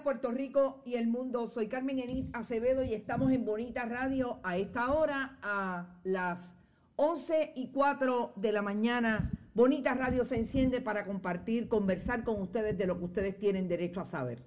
Puerto Rico y el mundo. Soy Carmen Enit Acevedo y estamos en Bonita Radio a esta hora a las 11 y 4 de la mañana. Bonita Radio se enciende para compartir, conversar con ustedes de lo que ustedes tienen derecho a saber.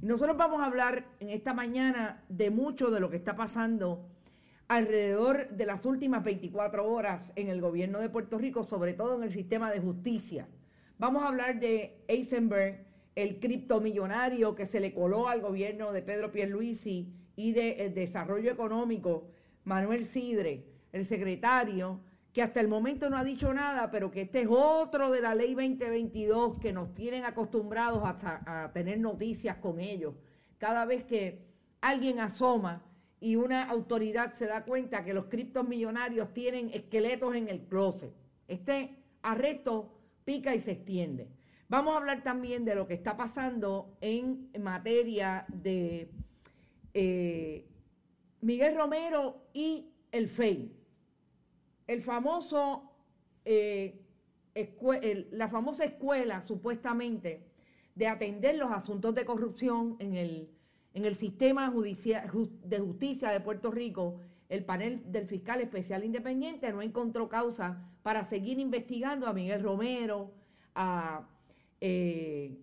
Y nosotros vamos a hablar en esta mañana de mucho de lo que está pasando alrededor de las últimas 24 horas en el gobierno de Puerto Rico, sobre todo en el sistema de justicia. Vamos a hablar de Eisenberg, el criptomillonario que se le coló al gobierno de Pedro Pierluisi y del desarrollo económico, Manuel Sidre, el secretario, que hasta el momento no ha dicho nada, pero que este es otro de la ley 2022 que nos tienen acostumbrados a, a tener noticias con ellos. Cada vez que alguien asoma y una autoridad se da cuenta que los criptomillonarios tienen esqueletos en el closet. Este arresto pica y se extiende. Vamos a hablar también de lo que está pasando en materia de eh, Miguel Romero y el FEI. El famoso, eh, la famosa escuela supuestamente de atender los asuntos de corrupción en el, en el sistema de justicia de Puerto Rico, el panel del fiscal especial independiente no encontró causa para seguir investigando a Miguel Romero, a eh,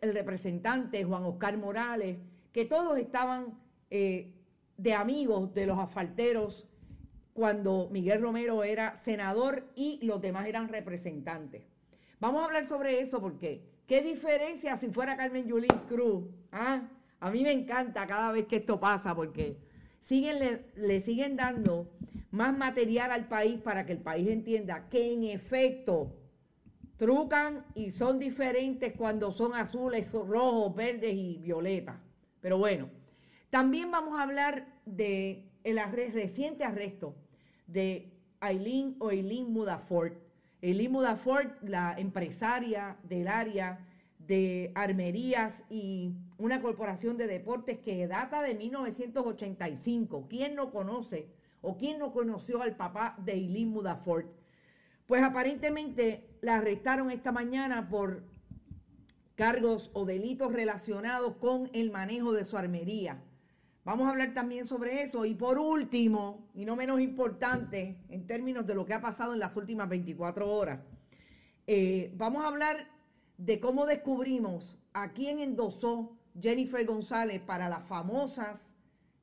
el representante, Juan Oscar Morales, que todos estaban eh, de amigos de los asfalteros cuando Miguel Romero era senador y los demás eran representantes. Vamos a hablar sobre eso porque qué diferencia si fuera Carmen Yulín Cruz. ¿Ah? A mí me encanta cada vez que esto pasa porque siguen, le siguen dando más material al país para que el país entienda que en efecto trucan y son diferentes cuando son azules, rojos, verdes y violetas. Pero bueno, también vamos a hablar de el reciente arresto de Aileen o Aileen Mudafort. Aileen Mudafort, la empresaria del área de armerías y una corporación de deportes que data de 1985. ¿Quién no conoce o quién no conoció al papá de Aileen Mudafort? Pues aparentemente la arrestaron esta mañana por cargos o delitos relacionados con el manejo de su armería. Vamos a hablar también sobre eso. Y por último, y no menos importante en términos de lo que ha pasado en las últimas 24 horas, eh, vamos a hablar de cómo descubrimos a quién endosó Jennifer González para las famosas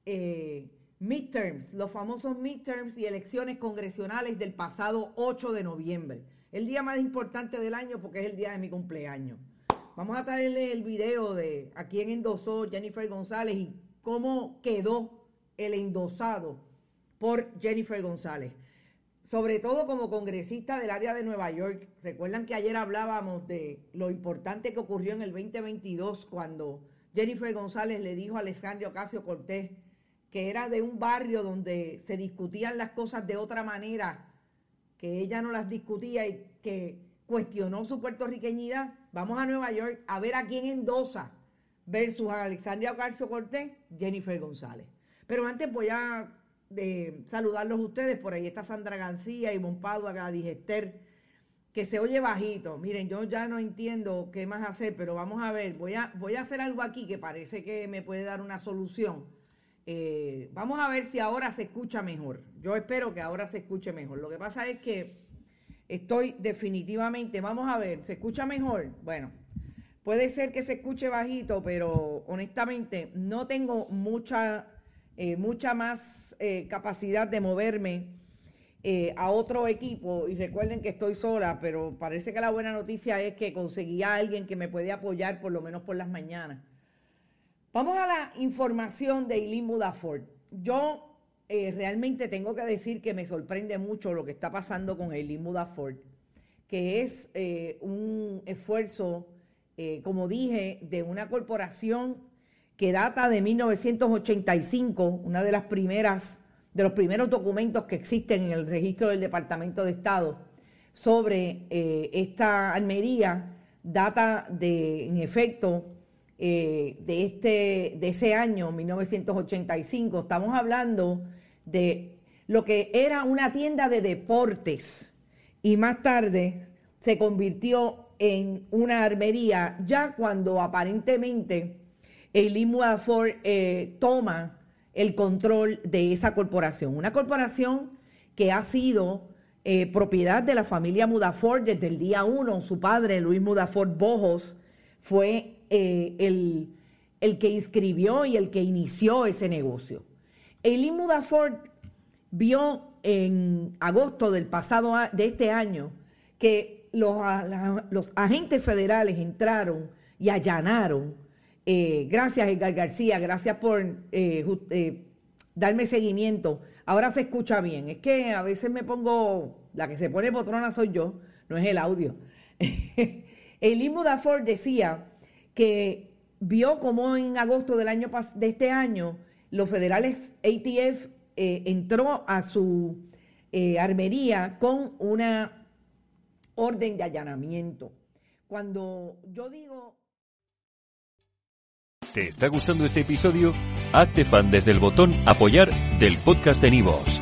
eh, midterms, los famosos midterms y elecciones congresionales del pasado 8 de noviembre. El día más importante del año porque es el día de mi cumpleaños. Vamos a traerle el video de a quién endosó Jennifer González y cómo quedó el endosado por Jennifer González. Sobre todo como congresista del área de Nueva York. Recuerdan que ayer hablábamos de lo importante que ocurrió en el 2022 cuando Jennifer González le dijo a Alexandria Ocasio Cortés que era de un barrio donde se discutían las cosas de otra manera, que ella no las discutía y que cuestionó su puertorriqueñidad. Vamos a Nueva York a ver a quién endosa versus Alexandria Ocasio Cortés, Jennifer González. Pero antes voy a de saludarlos a ustedes. Por ahí está Sandra García, y Padua, Gladys Esther, que se oye bajito. Miren, yo ya no entiendo qué más hacer, pero vamos a ver. Voy a, voy a hacer algo aquí que parece que me puede dar una solución. Eh, vamos a ver si ahora se escucha mejor. Yo espero que ahora se escuche mejor. Lo que pasa es que estoy definitivamente, vamos a ver, ¿se escucha mejor? Bueno, puede ser que se escuche bajito, pero honestamente no tengo mucha eh, mucha más eh, capacidad de moverme eh, a otro equipo. Y recuerden que estoy sola, pero parece que la buena noticia es que conseguí a alguien que me puede apoyar por lo menos por las mañanas. Vamos a la información de Eileen Mudaford. Yo realmente tengo que decir que me sorprende mucho lo que está pasando con Eileen Mudaford, que es un esfuerzo, como dije, de una corporación que data de 1985, una de las primeras, de los primeros documentos que existen en el registro del Departamento de Estado sobre eh, esta almería, data de, en efecto, eh, de, este, de ese año, 1985. Estamos hablando de lo que era una tienda de deportes y más tarde se convirtió en una armería, ya cuando aparentemente Eileen Mudaford eh, toma el control de esa corporación. Una corporación que ha sido eh, propiedad de la familia Mudaford desde el día uno. Su padre, Luis Mudaford Bojos, fue eh, el, el, que inscribió y el que inició ese negocio. Eileen Mudaford vio en agosto del pasado de este año que los, los agentes federales entraron y allanaron eh, gracias, Edgar García, gracias por eh, darme seguimiento. Ahora se escucha bien. Es que a veces me pongo, la que se pone potrona soy yo, no es el audio. Eileen Mudaford decía que vio como en agosto del año de este año los federales ATF entró a su armería con una orden de allanamiento. Cuando yo digo ¿Te está gustando este episodio? Hazte fan desde el botón Apoyar del podcast de Nivos.